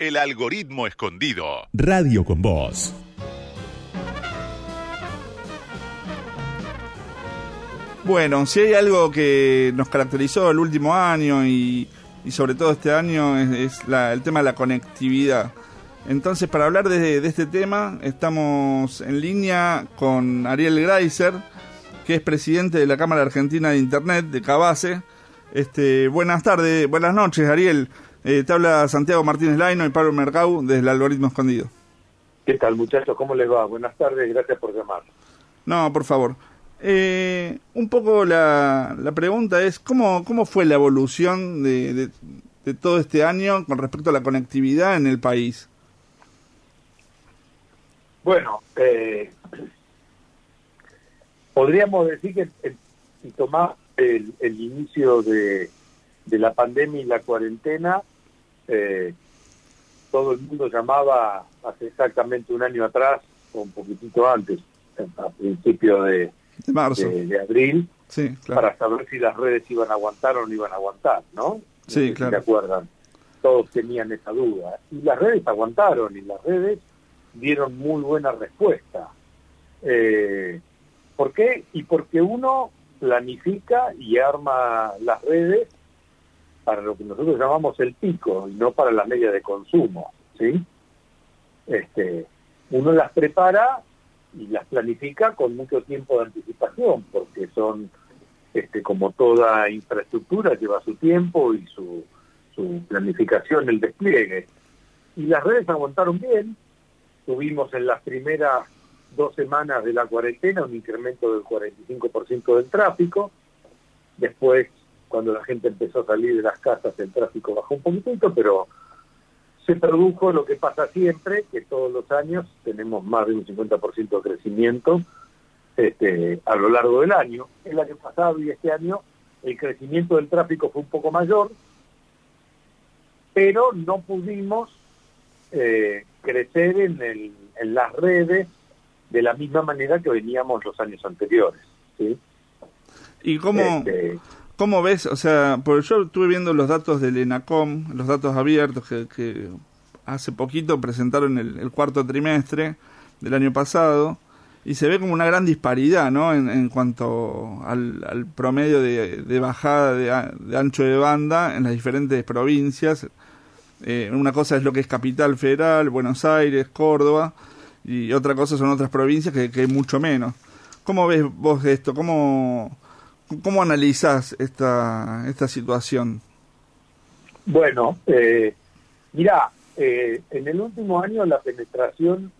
El algoritmo escondido. Radio con Voz. Bueno, si hay algo que nos caracterizó el último año y, sobre todo este año es, el tema de la conectividad. Entonces, para hablar de, este tema, estamos en línea con Ariel Greiser, que es presidente de la Cámara Argentina de Internet, de Cabase. Este, buenas tardes, buenas noches, Ariel. Eh, te habla Santiago Martínez Laino y Pablo Mercau desde el Algoritmo Escondido. ¿Qué tal, muchachos? ¿Cómo les va? Buenas tardes, gracias por llamar. No, por favor. Eh, un poco la, la, pregunta es, ¿cómo, ¿cómo fue la evolución de, de, todo este año con respecto a la conectividad en el país? Bueno, eh, podríamos decir que si tomás el, el inicio de, de, la pandemia y la cuarentena, eh, todo el mundo llamaba hace exactamente un año atrás, o un poquitito antes, a principio de, de marzo. De, abril, para saber si las redes iban a aguantar o no iban a aguantar, ¿no? Sí, claro. ¿Se acuerdan? Todos tenían esa duda. Y las redes aguantaron y las redes dieron muy buena respuesta. Eh, ¿Por qué? Y porque uno planifica y arma las redes para lo que nosotros llamamos el pico y no para la media de consumo, ¿sí? Este, uno las prepara y las planifica con mucho tiempo de anticipación, porque son, este, como toda infraestructura, lleva su tiempo y su, su planificación, el despliegue. Y las redes aguantaron bien, tuvimos en las primeras dos semanas de la cuarentena un incremento del 45% del tráfico, después cuando la gente empezó a salir de las casas el tráfico bajó un poquitito, pero se produjo lo que pasa siempre, que todos los años tenemos más de un 50% de crecimiento este, a lo largo del año. El año pasado y este año el crecimiento del tráfico fue un poco mayor, pero no pudimos eh, crecer en, el, en las redes de la misma manera que veníamos los años anteriores. ¿sí? ¿Y cómo, este, ¿Cómo ves? O sea, porque yo estuve viendo los datos del ENACOM, los datos abiertos que, hace poquito presentaron el, cuarto trimestre del año pasado, y se ve como una gran disparidad, ¿no? En, cuanto al, promedio de, bajada de, ancho de banda en las diferentes provincias. Eh, una cosa es lo que es Capital Federal, Buenos Aires, Córdoba, y otra cosa son otras provincias que, que hay mucho menos. ¿Cómo ves vos esto? ¿Cómo, ¿Cómo analizas esta, esta situación? Bueno, eh, mira, eh, en el último año la penetración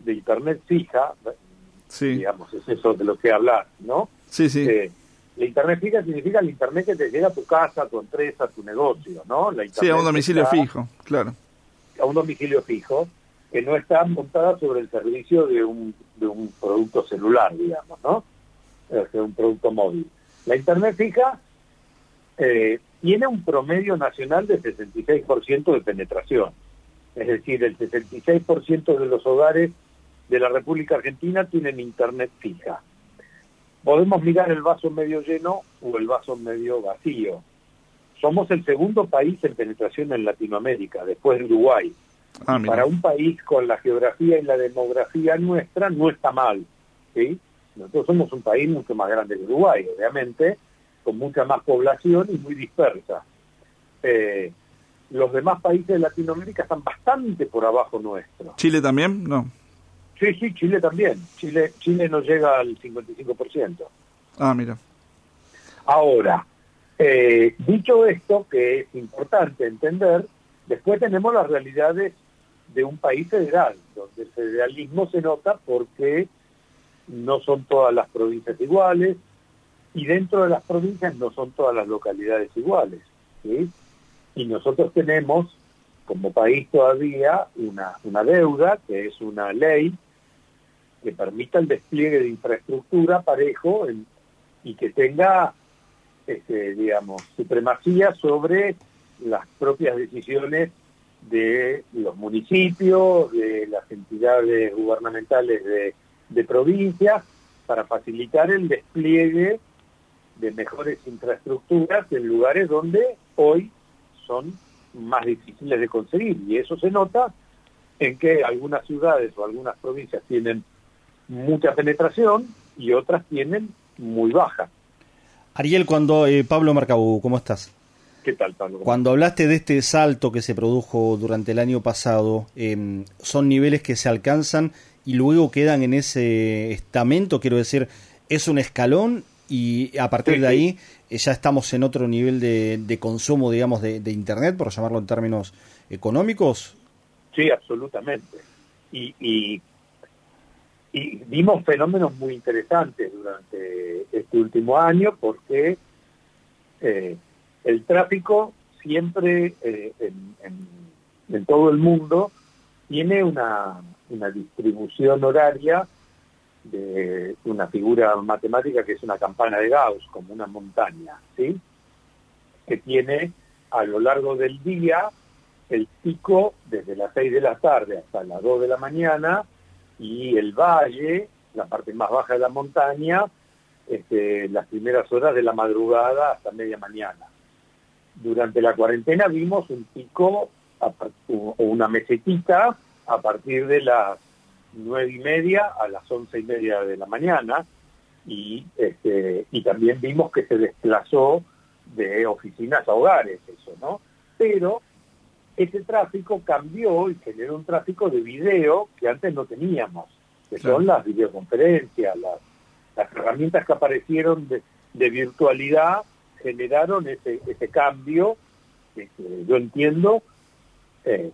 de Internet fija, digamos, es eso de lo que hablas, ¿no? Sí, sí. Eh, la Internet fija significa el Internet que te llega a tu casa, a tu empresa, a tu negocio, ¿no? La sí, a un domicilio fijo, claro. A un domicilio fijo, que no está montada sobre el servicio de un, de un producto celular, digamos, ¿no? De un producto móvil. La Internet fija eh, tiene un promedio nacional de 66% de penetración. Es decir, el 66% de los hogares de la República Argentina tienen Internet fija. Podemos mirar el vaso medio lleno o el vaso medio vacío. Somos el segundo país en penetración en Latinoamérica, después de Uruguay. Ah, Para un país con la geografía y la demografía nuestra no está mal. ¿sí? Nosotros somos un país mucho más grande que Uruguay, obviamente, con mucha más población y muy dispersa. Eh, los demás países de Latinoamérica están bastante por abajo nuestro. ¿Chile también? No. Sí, sí, Chile también. Chile, Chile no llega al 55%. Ah, mira. Ahora, eh, dicho esto, que es importante entender, después tenemos las realidades de un país federal, donde el federalismo se nota porque no son todas las provincias iguales y dentro de las provincias no son todas las localidades iguales. Y nosotros tenemos como país todavía una, una deuda, que es una ley que permita el despliegue de infraestructura parejo y que tenga, este, digamos, supremacía sobre las propias decisiones de los municipios, de las entidades gubernamentales de de provincias para facilitar el despliegue de mejores infraestructuras en lugares donde hoy son más difíciles de conseguir y eso se nota en que algunas ciudades o algunas provincias tienen mucha penetración y otras tienen muy baja. Ariel, cuando eh, Pablo Marcabú, ¿cómo estás? ¿Qué tal, Pablo? Cuando hablaste de este salto que se produjo durante el año pasado, em, ¿son niveles que se alcanzan y luego quedan en ese estamento? Quiero decir, ¿es un escalón y a partir de ahí eh, ya estamos en otro nivel de, consumo, digamos, de, Internet, por llamarlo en términos económicos? Sí, absolutamente. Y, y, vimos fenómenos muy interesantes durante este último año porque eh, el tráfico siempre eh, en, todo el mundo tiene una, una distribución horaria de una figura matemática que es una campana de Gauss, como una montaña, ¿sí? Que tiene a lo largo del día el pico desde las 6 de la tarde hasta las 2 de la mañana y el valle, la parte más baja de la montaña, este, las primeras horas de la madrugada hasta media mañana. Durante la cuarentena vimos un pico o una mesetita a partir de las nueve y media a las once y media de la mañana y, este, y también vimos que se desplazó de oficinas a hogares eso, ¿no? Pero ese tráfico cambió y generó un tráfico de video que antes no teníamos, que son las videoconferencias, las, las herramientas que aparecieron de, de virtualidad generaron ese, ese cambio que, yo entiendo. Eh,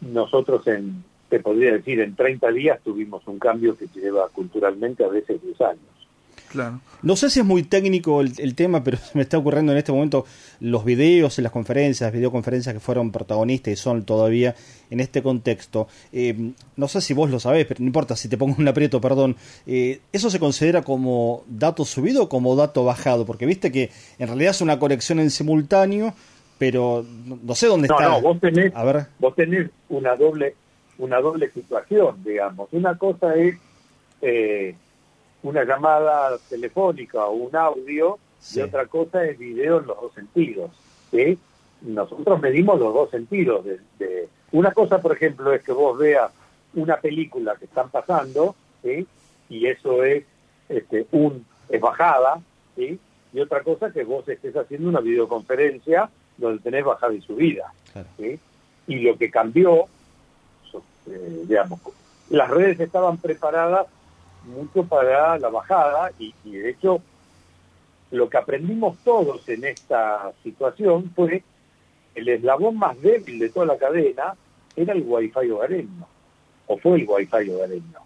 nosotros en, te podría decir, en 30 días tuvimos un cambio que lleva culturalmente a veces 10 años. Claro. No sé si es muy técnico el, tema, pero me está ocurriendo en este momento los videos en las conferencias, videoconferencias que fueron protagonistas y son todavía en este contexto. Eh, no sé si vos lo sabés, pero no importa si te pongo un aprieto, perdón. Eh, ¿Eso se considera como dato subido o como dato bajado? Porque viste que en realidad es una conexión en simultáneo, pero no, sé dónde está. No, vos tenés, a ver. vos tenés una doble una doble situación, digamos. Una cosa es eh, una llamada telefónica o un audio y otra cosa es video en los dos sentidos. ¿sí? Nosotros medimos los dos sentidos. De, Una cosa, por ejemplo, es que vos veas una película que están pasando ¿sí? y eso es este, un es bajada, ¿sí? y otra cosa es que vos estés haciendo una videoconferencia donde tenés bajada y subida. ¿sí? Y lo que cambió eh, digamos, las redes estaban preparadas mucho para la bajada y, de hecho lo que aprendimos todos en esta situación fue el eslabón más débil de toda la cadena era el wifi hogareño, o fue el wifi hogareño,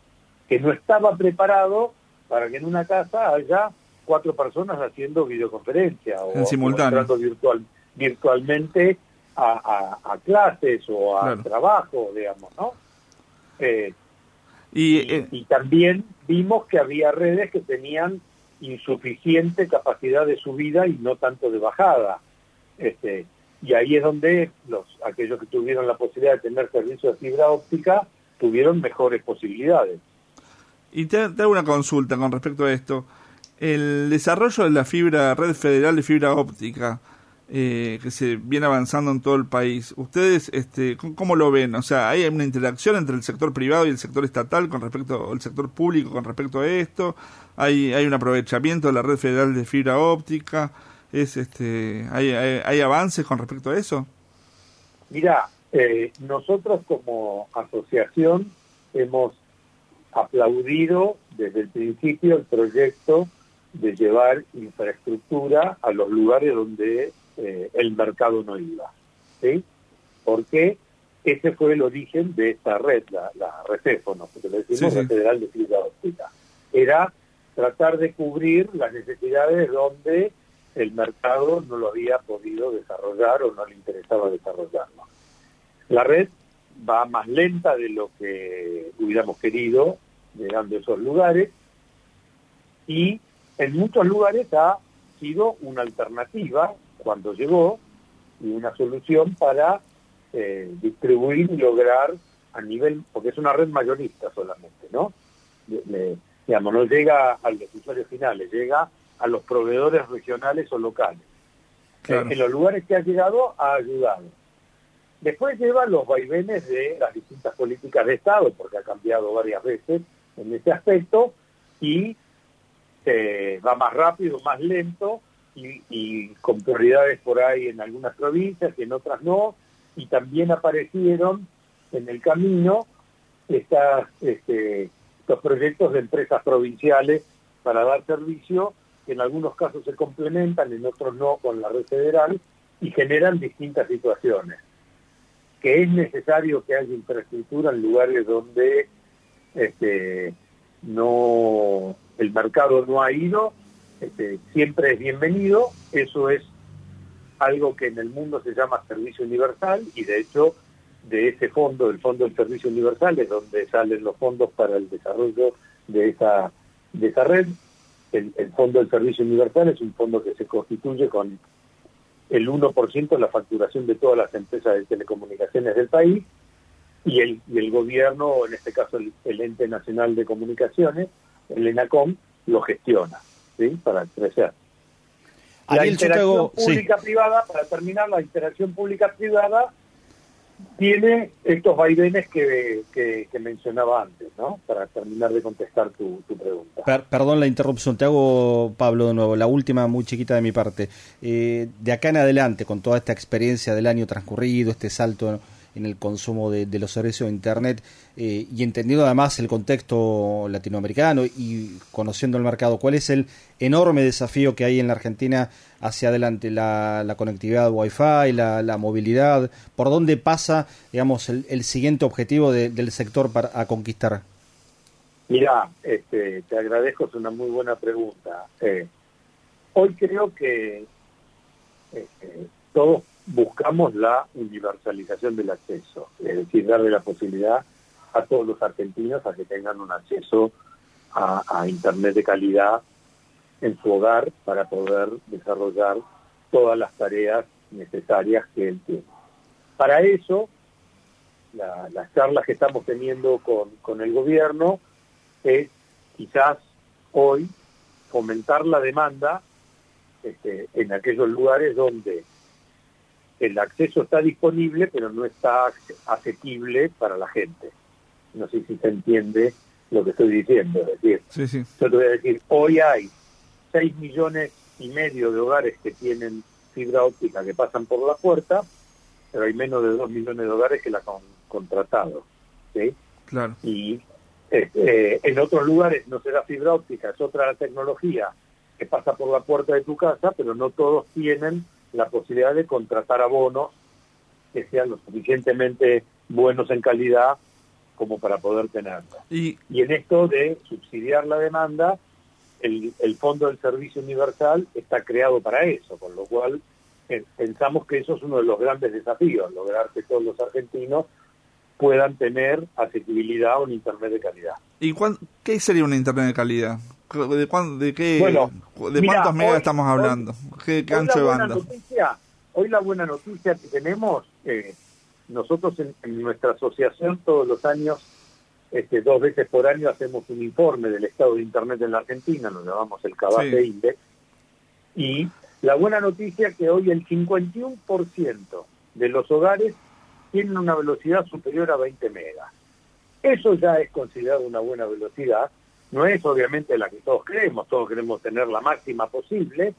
que no estaba preparado para que en una casa haya cuatro personas haciendo videoconferencia o, en simultáneo. virtual, virtualmente a, clases o a trabajo, digamos, ¿no? Eh, eh, y, también vimos que había redes que tenían insuficiente capacidad de subida y no tanto de bajada. Este, y ahí es donde los aquellos que tuvieron la posibilidad de tener servicio de fibra óptica tuvieron mejores posibilidades. Y te, te hago una consulta con respecto a esto. El desarrollo de la fibra, red federal de fibra óptica, eh, que se viene avanzando en todo el país. ¿Ustedes este, cómo lo ven? O sea, ¿hay una interacción entre el sector privado y el sector estatal con respecto al sector público con respecto a esto? ¿Hay, hay un aprovechamiento de la red federal de fibra óptica? ¿Es, este, hay, hay, avances con respecto a eso? Mira, eh, nosotros como asociación hemos aplaudido desde el principio el proyecto de llevar infraestructura a los lugares donde eh, el mercado no iba. ¿sí? Porque ese fue el origen de esta red, la, la Recéfono, porque lo decimos la Federal de Fibra Óptica. Era tratar de cubrir las necesidades donde el mercado no lo había podido desarrollar o no le interesaba desarrollarlo. La red va más lenta de lo que hubiéramos querido, llegando a esos lugares, y en muchos lugares ha sido una alternativa cuando llegó y una solución para eh, distribuir y lograr a nivel, porque es una red mayorista solamente, ¿no? digamos, no llega a los usuarios finales, llega a los proveedores regionales o locales. Eh, en los lugares que ha llegado ha ayudado. Después lleva los vaivenes de las distintas políticas de Estado, porque ha cambiado varias veces en ese aspecto, y eh, va más rápido, más lento, y, con prioridades por ahí en algunas provincias y en otras no, y también aparecieron en el camino este, estos proyectos de empresas provinciales para dar servicio, que en algunos casos se complementan, en otros no con la red federal, y generan distintas situaciones. Que es necesario que haya infraestructura en lugares donde este, no el mercado no ha ido, este, siempre es bienvenido, eso es algo que en el mundo se llama servicio universal y de hecho de ese fondo, el Fondo del Servicio Universal, es donde salen los fondos para el desarrollo de esa, de esa red. El, Fondo del Servicio Universal es un fondo que se constituye con el 1% de la facturación de todas las empresas de telecomunicaciones del país y el, y el gobierno, en este caso el, el ente nacional de comunicaciones, el ENACOM, lo gestiona ¿sí? para crecer. La interacción pública-privada, para terminar, la interacción pública-privada tiene estos vaivenes que, que, mencionaba antes, ¿no? Para terminar de contestar tu, pregunta. perdón la interrupción, te hago, Pablo, de nuevo, la última muy chiquita de mi parte. Eh, de acá en adelante, con toda esta experiencia del año transcurrido, este salto en el consumo de, los servicios de Internet eh, y entendiendo además el contexto latinoamericano y conociendo el mercado, ¿cuál es el enorme desafío que hay en la Argentina hacia adelante? La, conectividad Wi-Fi, la, movilidad, ¿por dónde pasa, digamos, el, siguiente objetivo del sector para a conquistar? Mira, este, te agradezco, es una muy buena pregunta. Eh, hoy creo que este, todos buscamos la universalización del acceso, es decir, darle la posibilidad a todos los argentinos a que tengan un acceso a, Internet de calidad en su hogar para poder desarrollar todas las tareas necesarias que él tiene. Para eso, las charlas que estamos teniendo con, con el gobierno es quizás hoy fomentar la demanda este, en aquellos lugares donde el acceso está disponible, pero no está asequible para la gente. No sé si se entiende lo que estoy diciendo. Es decir, yo te voy a decir, hoy hay 6 millones y medio de hogares que tienen fibra óptica que pasan por la puerta, pero hay menos de 2 millones de hogares que la han contratado. ¿sí? Claro. Y este, en otros lugares no será fibra óptica, es otra tecnología que pasa por la puerta de tu casa, pero no todos tienen la posibilidad de contratar abonos que sean lo suficientemente buenos en calidad como para poder tenerlo. Y, en esto de subsidiar la demanda, el, el Fondo del Servicio Universal está creado para eso, con lo cual eh, pensamos que eso es uno de los grandes desafíos, lograr que todos los argentinos puedan tener accesibilidad a un Internet de calidad. ¿Y qué sería un Internet de calidad? ¿De, de qué, de cuántos megas estamos hablando? ¿Qué, ancho de banda? hoy la buena noticia que tenemos, eh, nosotros en, nuestra asociación todos los años, este, dos veces por año hacemos un informe del estado de Internet en la Argentina, lo llamamos el Cabate Index, y la buena noticia es que hoy el 51% de los hogares tienen una velocidad superior a 20 megas. Eso ya es considerado una buena velocidad, no es obviamente la que todos queremos, todos queremos tener la máxima posible,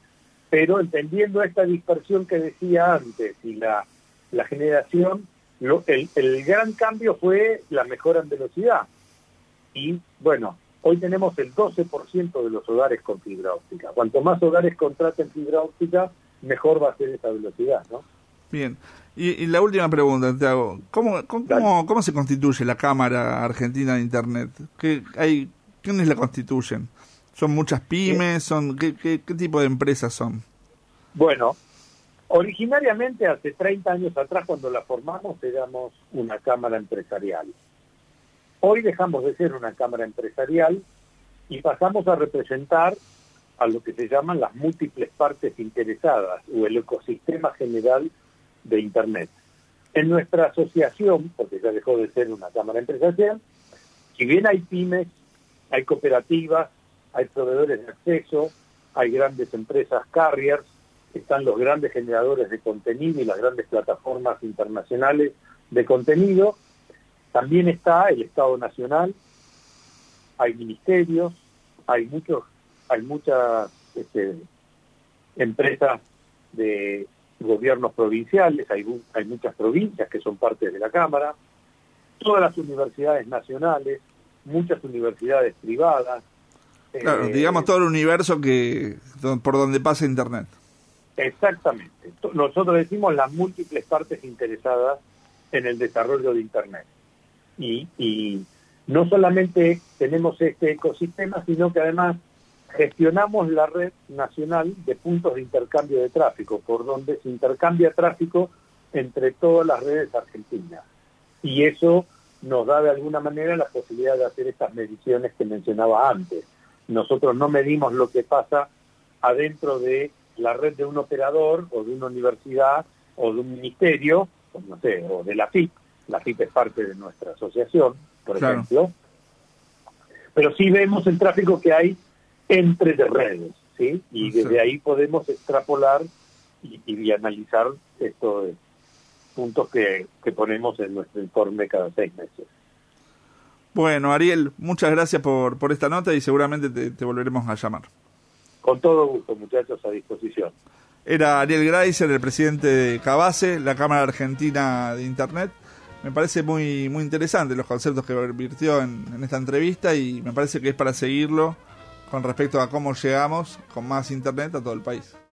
pero entendiendo esta dispersión que decía antes y la, generación, el, el gran cambio fue la mejora en velocidad. Y bueno, hoy tenemos el 12% de los hogares con fibra óptica. Cuanto más hogares contraten fibra óptica, mejor va a ser esa velocidad, ¿no? Bien. Y, la última pregunta, te hago. ¿Cómo, cómo, cómo, se constituye la Cámara Argentina de Internet? ¿Qué, hay, ¿Quiénes la constituyen? ¿Son muchas pymes? son ¿qué, qué, tipo de empresas son? Bueno, originariamente hace 30 años atrás cuando la formamos éramos una cámara empresarial. Hoy dejamos de ser una cámara empresarial y pasamos a representar a lo que se llaman las múltiples partes interesadas o el ecosistema general de Internet. En nuestra asociación, porque ya dejó de ser una cámara empresarial, si bien hay pymes hay cooperativas, hay proveedores de acceso, hay grandes empresas carriers, están los grandes generadores de contenido y las grandes plataformas internacionales de contenido. También está el Estado Nacional, hay ministerios, hay muchos, hay muchas este, empresas de gobiernos provinciales, hay, hay muchas provincias que son parte de la Cámara, todas las universidades nacionales, muchas universidades privadas. Claro, eh, digamos todo el universo que por donde pasa Internet. Exactamente. Nosotros decimos las múltiples partes interesadas en el desarrollo de Internet. Y, y no solamente tenemos este ecosistema, sino que además gestionamos la red nacional de puntos de intercambio de tráfico, por donde se intercambia tráfico entre todas las redes argentinas. Y eso nos da de alguna manera la posibilidad de hacer estas mediciones que mencionaba antes. Nosotros no medimos lo que pasa adentro de la red de un operador o de una universidad o de un ministerio, o no sé, o de la FIP. La FIP es parte de nuestra asociación, por ejemplo. Pero sí vemos el tráfico que hay entre redes, ¿sí? Y desde ahí podemos extrapolar y, analizar estos puntos que, ponemos en nuestro informe cada seis meses. Bueno, Ariel, muchas gracias por, por esta nota y seguramente te, volveremos a llamar. Con todo gusto, muchachos, a disposición. Era Ariel Greiser, el presidente de Cabase, la Cámara Argentina de Internet. Me parece muy, muy interesante los conceptos que virtió en esta entrevista y me parece que es para seguirlo con respecto a cómo llegamos con más internet a todo el país.